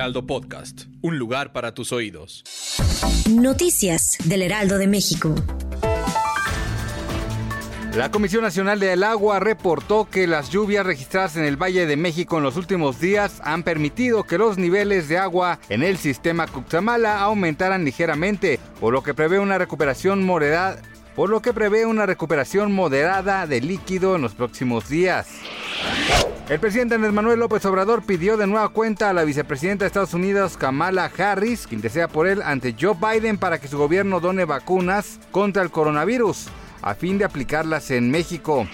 Heraldo Podcast, un lugar para tus oídos. Noticias del Heraldo de México. La Comisión Nacional del Agua reportó que las lluvias registradas en el Valle de México en los últimos días han permitido que los niveles de agua en el sistema Cuxamala aumentaran ligeramente, por lo que prevé una recuperación moderada por lo que prevé una recuperación moderada de líquido en los próximos días. El presidente Andrés Manuel López Obrador pidió de nueva cuenta a la vicepresidenta de Estados Unidos, Kamala Harris, quien desea por él ante Joe Biden para que su gobierno done vacunas contra el coronavirus a fin de aplicarlas en México.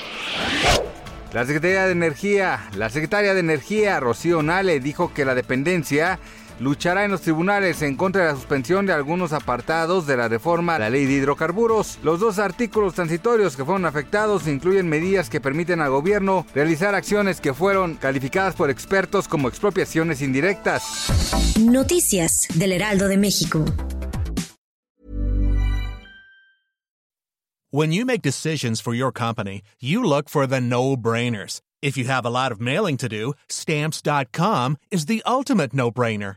La Secretaría de Energía, la secretaria de Energía, Rocío Nale, dijo que la dependencia luchará en los tribunales en contra de la suspensión de algunos apartados de la reforma a la ley de hidrocarburos. Los dos artículos transitorios que fueron afectados incluyen medidas que permiten al gobierno realizar acciones que fueron calificadas por expertos como expropiaciones indirectas. Noticias del Heraldo de México. When you make decisions for your company, you look for the no-brainers. If you have a lot of mailing to do, stamps.com is the ultimate no-brainer.